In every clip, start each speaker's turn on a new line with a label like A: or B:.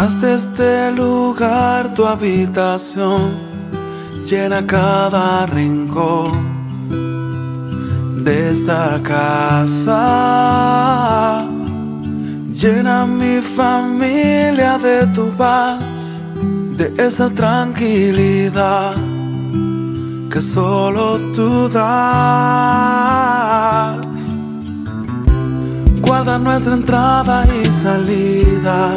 A: Haz de este lugar tu habitación, llena cada rincón de esta casa. Llena mi familia de tu paz, de esa tranquilidad que solo tú das. Guarda nuestra entrada y salida,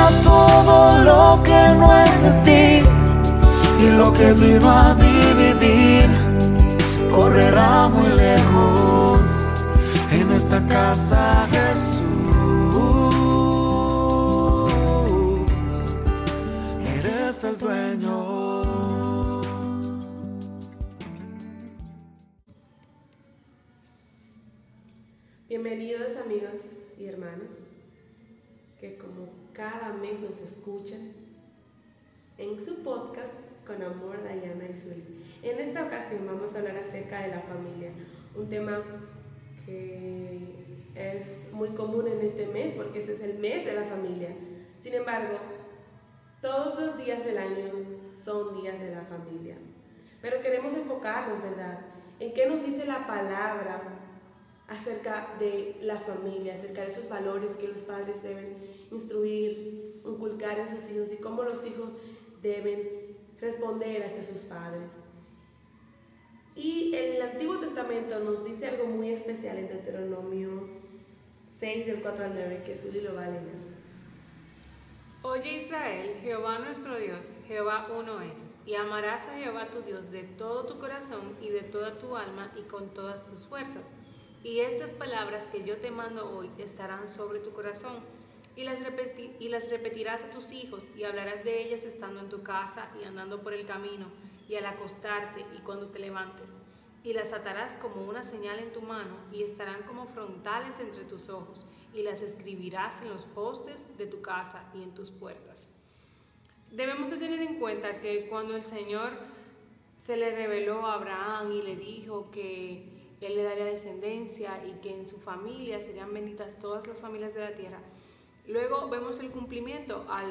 A: Huya todo lo que no es de ti y lo que vino a dividir correrá muy lejos en esta casa Jesús. Eres el dueño.
B: Bienvenidos amigos y hermanos que como cada mes nos escuchan en su podcast con amor Dayana y Zuli. En esta ocasión vamos a hablar acerca de la familia, un tema que es muy común en este mes porque este es el mes de la familia. Sin embargo, todos los días del año son días de la familia. Pero queremos enfocarnos, ¿verdad? En qué nos dice la palabra acerca de la familia, acerca de esos valores que los padres deben instruir, inculcar en sus hijos y cómo los hijos deben responder hacia sus padres. Y el Antiguo Testamento nos dice algo muy especial en Deuteronomio 6, del 4 al 9, que Zuli lo va a leer.
C: Oye Israel, Jehová nuestro Dios, Jehová uno es, y amarás a Jehová tu Dios de todo tu corazón y de toda tu alma y con todas tus fuerzas. Y estas palabras que yo te mando hoy estarán sobre tu corazón, y las, y las repetirás a tus hijos, y hablarás de ellas estando en tu casa y andando por el camino, y al acostarte y cuando te levantes. Y las atarás como una señal en tu mano, y estarán como frontales entre tus ojos, y las escribirás en los postes de tu casa y en tus puertas. Debemos de tener en cuenta que cuando el Señor se le reveló a Abraham y le dijo que él le daría descendencia y que en su familia serían benditas todas las familias de la tierra, luego vemos el cumplimiento al,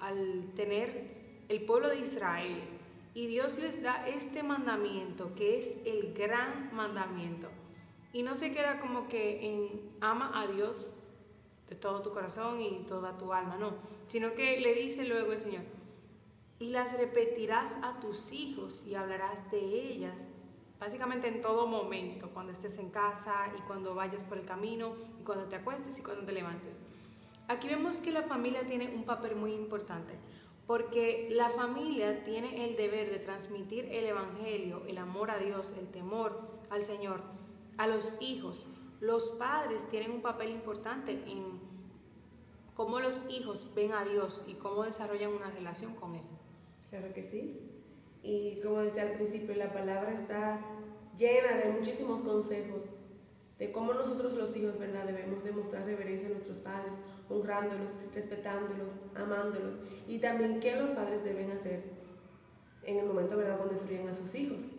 C: al tener el pueblo de Israel. Y Dios les da este mandamiento que es el gran mandamiento. Y no se queda como que ama a Dios de todo tu corazón y toda tu alma, no, sino que le dice luego el Señor, y las repetirás a tus hijos y hablarás de ellas, básicamente en todo momento, cuando estés en casa y cuando vayas por el camino y cuando te acuestes y cuando te levantes. Aquí vemos que la familia tiene un papel muy importante, porque la familia tiene el deber de transmitir el Evangelio, el amor a Dios, el temor al Señor, a los hijos. Los padres tienen un papel importante en cómo los hijos ven a Dios y cómo desarrollan una relación con Él.
B: Claro que sí. Y como decía al principio, la palabra está llena de muchísimos consejos de cómo nosotros los hijos, ¿verdad? Debemos demostrar reverencia a nuestros padres, honrándolos, respetándolos, amándolos. Y también qué los padres deben hacer en el momento, ¿verdad?, cuando instruyen a sus hijos.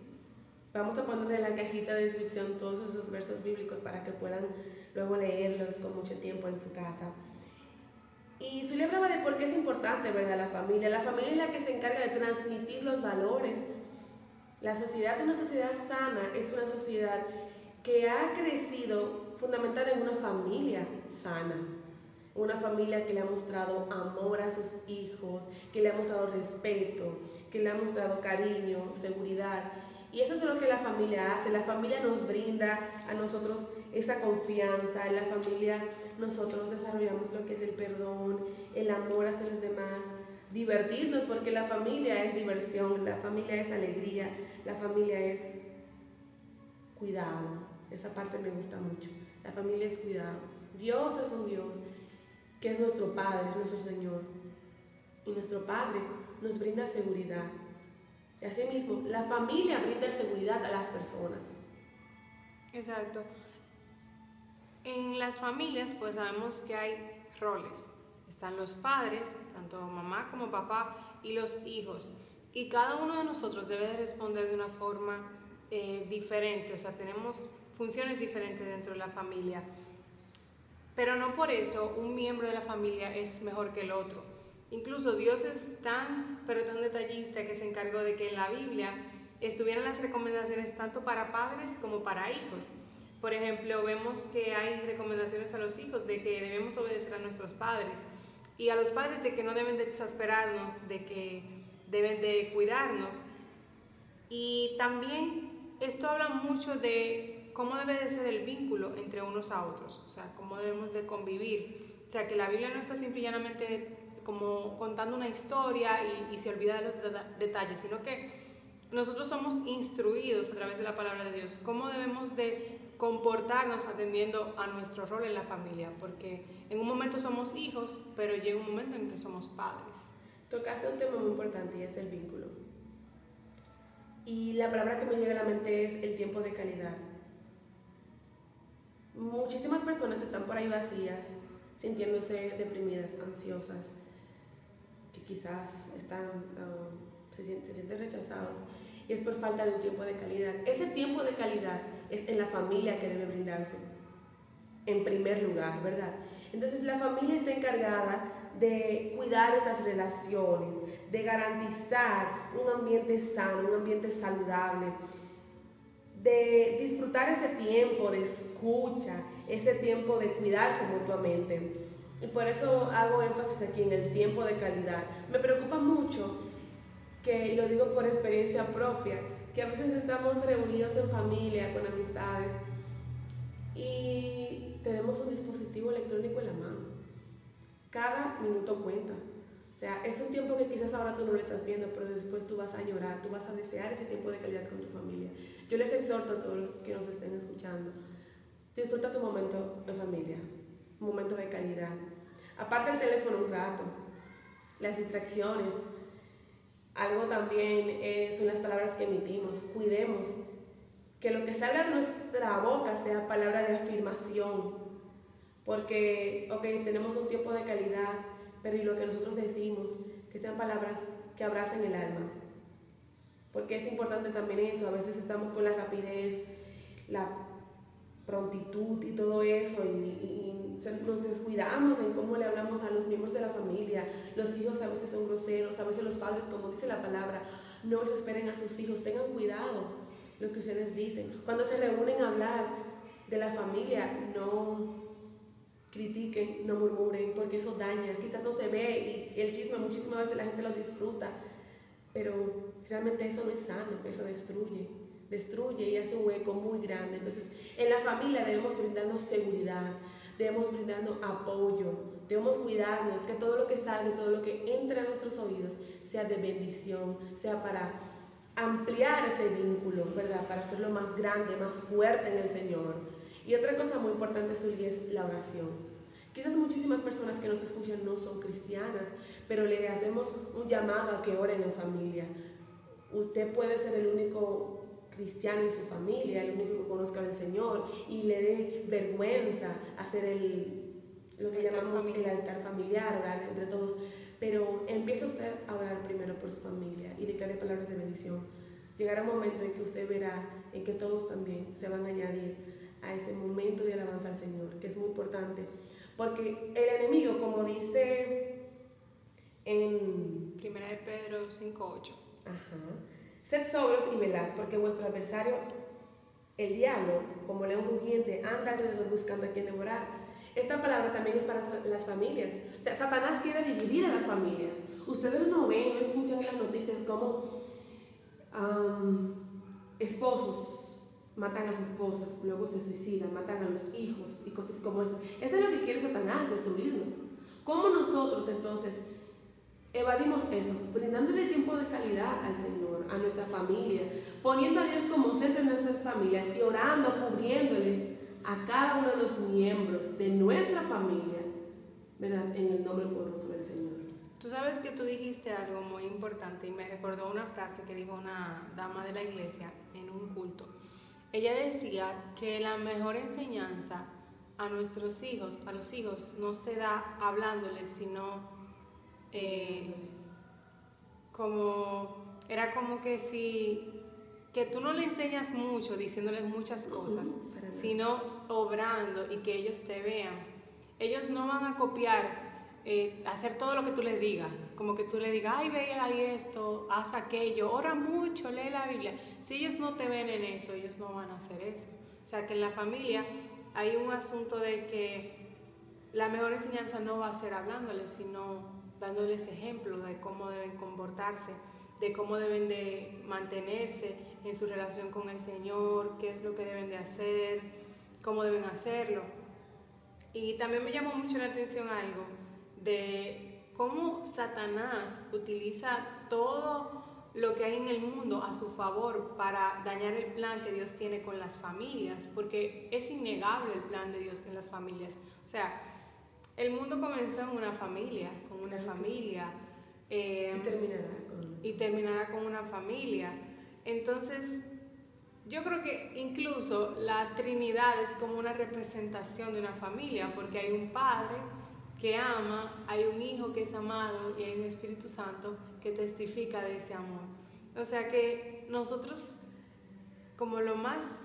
B: Vamos a poner en la cajita de descripción todos esos versos bíblicos para que puedan luego leerlos con mucho tiempo en su casa. Y Zulia hablaba de por qué es importante, ¿verdad? La familia. La familia es la que se encarga de transmitir los valores. La sociedad, una sociedad sana, es una sociedad que ha crecido fundamentada en una familia sana. Una familia que le ha mostrado amor a sus hijos, que le ha mostrado respeto, que le ha mostrado cariño, seguridad. Y eso es lo que la familia hace. La familia nos brinda a nosotros esta confianza. En la familia nosotros desarrollamos lo que es el perdón, el amor hacia los demás, divertirnos, porque la familia es diversión, la familia es alegría, la familia es cuidado. Esa parte me gusta mucho. La familia es cuidado. Dios es un Dios que es nuestro Padre, es nuestro Señor. Y nuestro Padre nos brinda seguridad. Y asimismo, la familia brinda seguridad a las personas.
C: Exacto. En las familias, pues sabemos que hay roles. Están los padres, tanto mamá como papá, y los hijos. Y cada uno de nosotros debe de responder de una forma eh, diferente, o sea, tenemos funciones diferentes dentro de la familia. Pero no por eso un miembro de la familia es mejor que el otro. Incluso Dios es tan, pero tan detallista que se encargó de que en la Biblia estuvieran las recomendaciones tanto para padres como para hijos. Por ejemplo, vemos que hay recomendaciones a los hijos de que debemos obedecer a nuestros padres y a los padres de que no deben de exasperarnos, de que deben de cuidarnos. Y también esto habla mucho de cómo debe de ser el vínculo entre unos a otros, o sea, cómo debemos de convivir. O sea, que la Biblia no está simplemente como contando una historia y, se olvida de los detalles, sino que nosotros somos instruidos a través de la palabra de Dios cómo debemos de comportarnos atendiendo a nuestro rol en la familia, porque en un momento somos hijos, pero llega un momento en que somos padres.
B: Tocaste un tema muy importante y es el vínculo. Y la palabra que me llega a la mente es el tiempo de calidad muchísimas personas están por ahí vacías, sintiéndose deprimidas, ansiosas, que quizás están, ah, se, se sienten rechazados y es por falta de un tiempo de calidad. Ese tiempo de calidad es en la familia que debe brindarse, en primer lugar, ¿verdad? Entonces la familia está encargada de cuidar esas relaciones, de garantizar un ambiente sano, un ambiente saludable, de disfrutar ese tiempo de escucha, ese tiempo de cuidarse mutuamente. Y por eso hago énfasis aquí en el tiempo de calidad. Me preocupa mucho que, y lo digo por experiencia propia, que a veces estamos reunidos en familia, con amistades, y tenemos un dispositivo electrónico en la mano. Cada minuto cuenta. O sea, es un tiempo que quizás ahora tú no lo estás viendo, pero después tú vas a llorar, tú vas a desear ese tiempo de calidad con tu familia. Yo les exhorto a todos los que nos estén escuchando, disfruta tu momento en familia, un momento de calidad. Aparte del teléfono un rato, las distracciones, algo también eh, son las palabras que emitimos, cuidemos que lo que salga de nuestra boca sea palabra de afirmación, porque, ok, tenemos un tiempo de calidad, pero y lo que nosotros decimos, que sean palabras que abracen el alma. Porque es importante también eso, a veces estamos con la rapidez, la prontitud y todo eso, y, nos descuidamos en cómo le hablamos a los miembros de la familia. Los hijos a veces son groseros, a veces los padres, como dice la palabra, no desesperen a sus hijos, tengan cuidado lo que ustedes dicen. Cuando se reúnen a hablar de la familia, no critiquen, no murmuren, porque eso daña. Quizás no se ve y el chisme muchísimas veces la gente lo disfruta, pero realmente eso no es sano, eso destruye, destruye y hace un hueco muy grande. Entonces, en la familia debemos brindarnos seguridad, debemos brindarnos apoyo, debemos cuidarnos, que todo lo que salga, todo lo que entre a nuestros oídos sea de bendición, sea para ampliar ese vínculo, ¿verdad? Para hacerlo más grande, más fuerte en el Señor y otra cosa muy importante, Zully, es la oración. Quizás muchísimas personas que nos escuchan no son cristianas, pero le hacemos un llamado a que oren en familia. Usted puede ser el único cristiano en su familia, el único que conozca al Señor y le dé vergüenza hacer el, lo que llamamos el altar familiar, orar entre todos. Pero empieza usted a orar primero por su familia y declare palabras de bendición. Llegará un momento en que usted verá en que todos también se van a añadir a ese momento de alabanza al Señor, que es muy importante. Porque el enemigo, como dice en...
C: Primera de Pedro 5.8.
B: Ajá. Sed sobros y velad, porque vuestro adversario, el diablo, como león rugiente, anda alrededor buscando a quien devorar. Esta palabra también es para las familias. O sea, Satanás quiere dividir a las familias. Ustedes no ven, no escuchan las noticias como esposos matan a sus esposas, luego se suicidan, matan a los hijos y cosas como esas. Esto es lo que quiere Satanás, destruirnos. ¿Cómo nosotros entonces evadimos eso? Brindándole tiempo de calidad al Señor, a nuestra familia, poniendo a Dios como centro en nuestras familias y orando, cubriéndoles, a cada uno de los miembros de nuestra familia, ¿verdad? En el nombre poderoso del Señor.
C: Tú sabes que tú dijiste algo muy importante y me recordó una frase que dijo una dama de la iglesia en un culto. Ella decía que la mejor enseñanza a nuestros hijos, a los hijos, no se da hablándoles, sino eh, como, era como que si, que tú no le enseñas mucho diciéndoles muchas cosas, sino obrando y que ellos te vean. Ellos no van a copiar eh, hacer todo lo que tú les digas, como que tú le digas, ay, ve ahí esto, haz aquello, ora mucho, lee la Biblia. Si ellos no te ven en eso, ellos no van a hacer eso. O sea que en la familia hay un asunto de que la mejor enseñanza no va a ser hablándoles, sino dándoles ejemplos de cómo deben comportarse, de cómo deben de mantenerse en su relación con el Señor, qué es lo que deben de hacer, cómo deben hacerlo. Y también me llamó mucho la atención algo de cómo Satanás utiliza todo lo que hay en el mundo a su favor para dañar el plan que Dios tiene con las familias, porque es innegable el plan de Dios en las familias. O sea, el mundo comenzó en una familia, con una familia.
B: Eh, y, terminará
C: con... y terminará con una familia. Entonces, yo creo que incluso la Trinidad es como una representación de una familia, porque hay un padre, que ama, hay un Hijo que es amado y hay un Espíritu Santo que testifica de ese amor. O sea que nosotros, como lo más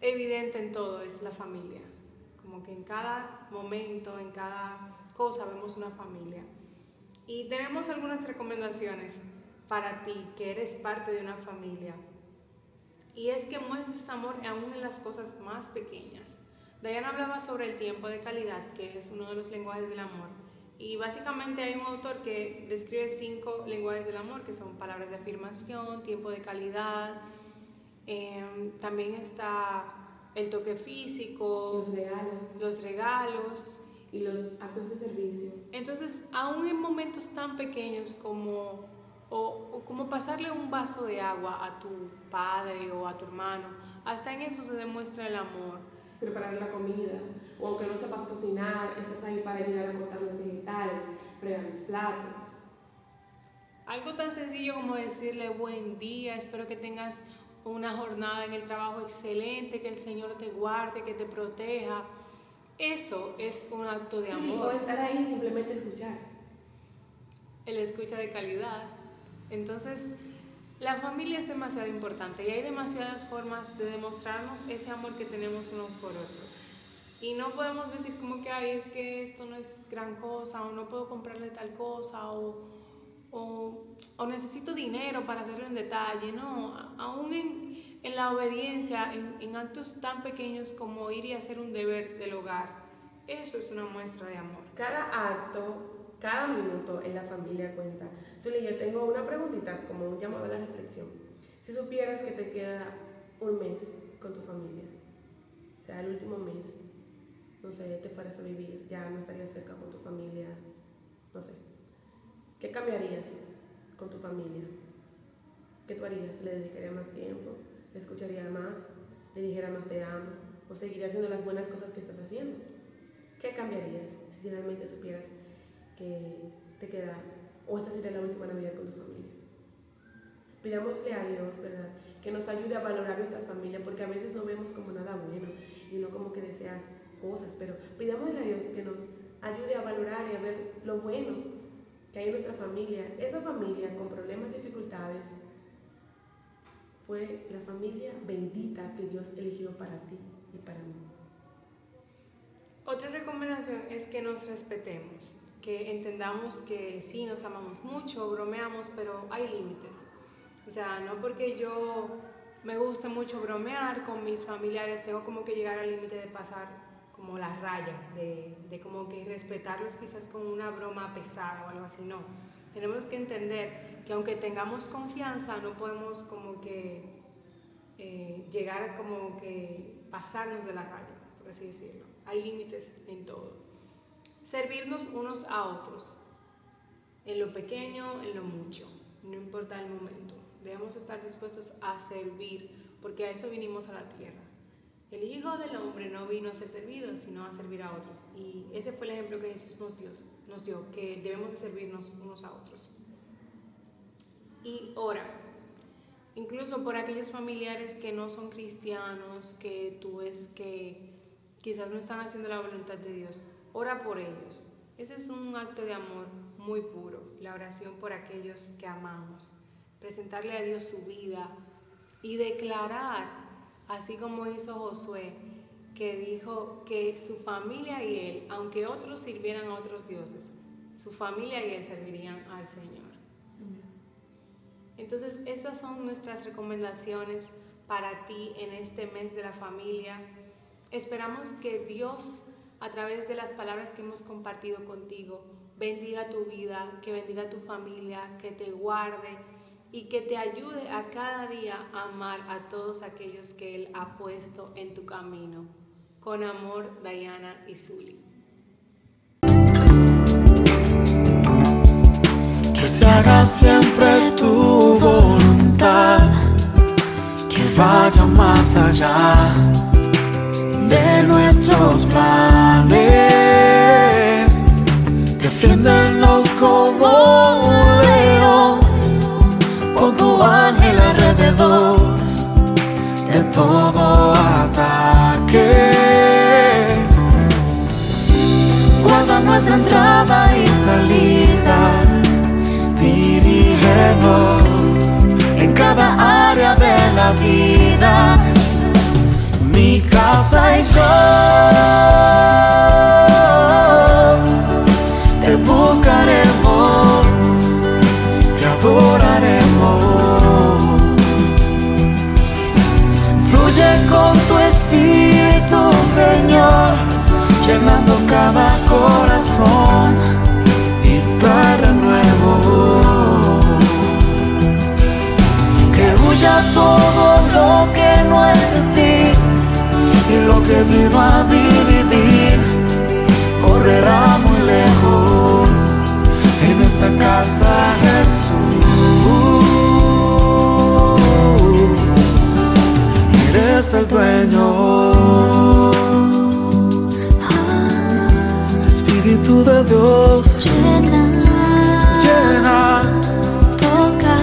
C: evidente en todo es la familia, como que en cada momento, en cada cosa vemos una familia. Y tenemos algunas recomendaciones para ti, que eres parte de una familia. Y es que muestres amor aún en las cosas más pequeñas. Diana hablaba sobre el tiempo de calidad, que es uno de los lenguajes del amor. Y básicamente hay un autor que describe cinco lenguajes del amor, que son palabras de afirmación, tiempo de calidad, em, también está el toque físico,
B: los regalos.
C: los regalos.
B: Y los actos de servicio.
C: Entonces, aún en momentos tan pequeños como, o como pasarle un vaso de agua a tu padre o a tu hermano, hasta en eso se demuestra el amor
B: preparar la comida, o aunque no sepas cocinar, estás ahí para ayudar a cortar los vegetales, fregar los platos.
C: Algo tan sencillo como decirle buen día, espero que tengas una jornada en el trabajo excelente, que el Señor te guarde, que te proteja. Eso es un acto de amor.
B: O estar ahí simplemente escuchar.
C: El escucha de calidad. Entonces, la familia es demasiado importante y hay demasiadas formas de demostrarnos ese amor que tenemos unos por otros. Y no podemos decir como que, ay, es que esto no es gran cosa, o no puedo comprarle tal cosa, o, o, necesito dinero para hacerlo en detalle. No, aún en, en la obediencia, en, en actos tan pequeños como ir y hacer un deber del hogar, eso es una muestra de amor.
B: Cada acto cada minuto en la familia cuenta. Zully, yo tengo una preguntita, como un llamado a la reflexión. Si supieras que te queda un mes con tu familia, o sea, el último mes, no sé, te fueras a vivir, ya no estarías cerca con tu familia, no sé, ¿qué cambiarías con tu familia? ¿Qué tú harías? ¿Le dedicaría más tiempo? ¿Le escucharía más? ¿Le dijera más te amo? ¿O seguiría haciendo las buenas cosas que estás haciendo? ¿Qué cambiarías si realmente supieras que te queda, o esta sería la última Navidad con tu familia. Pidámosle a Dios, ¿verdad? Que nos ayude a valorar nuestra familia, porque a veces no vemos como nada bueno y no como que deseas cosas, pero pidámosle a Dios que nos ayude a valorar y a ver lo bueno que hay en nuestra familia. Esa familia con problemas, dificultades, fue la familia bendita que Dios eligió para ti y para mí.
C: Otra recomendación es que nos respetemos que entendamos que sí, nos amamos mucho, bromeamos, pero hay límites. O sea, no porque yo me gusta mucho bromear con mis familiares, tengo como que llegar al límite de pasar como la raya, de, como que respetarlos quizás con una broma pesada o algo así, no. Tenemos que entender que aunque tengamos confianza, no podemos como que eh, llegar como que pasarnos de la raya, por así decirlo. Hay límites en todo servirnos unos a otros, en lo pequeño, en lo mucho, no importa el momento. Debemos estar dispuestos a servir, porque a eso vinimos a la tierra. El Hijo del Hombre no vino a ser servido, sino a servir a otros. Y ese fue el ejemplo que Jesús nos dio, nos dio que debemos de servirnos unos a otros. Y ora, incluso por aquellos familiares que no son cristianos, que tú ves que quizás no están haciendo la voluntad de Dios, ora por ellos. Ese es un acto de amor muy puro, la oración por aquellos que amamos. Presentarle a Dios su vida y declarar, así como hizo Josué, que dijo que su familia y él, aunque otros sirvieran a otros dioses, su familia y él servirían al Señor. Entonces, estas son nuestras recomendaciones para ti en este mes de la familia. Esperamos que Dios, a través de las palabras que hemos compartido contigo, bendiga tu vida, que bendiga tu familia, que te guarde y que te ayude a cada día a amar a todos aquellos que Él ha puesto en tu camino. Con amor, Diana y Zuli.
A: Que se haga siempre tu voluntad, que vaya más allá de nuestros planes. Defiéndonos como la vida. Mi casa y yo te buscaremos, te adoraremos. Vino a dividir correrá muy lejos en esta casa Jesús. Eres el dueño. Espíritu de Dios,
D: Llena,
A: llena,
D: toca,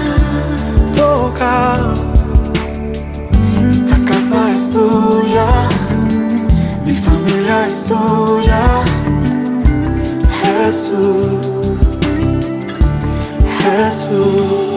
A: toca. Esta casa es tuya, familia es tuya. Jesús, Jesús.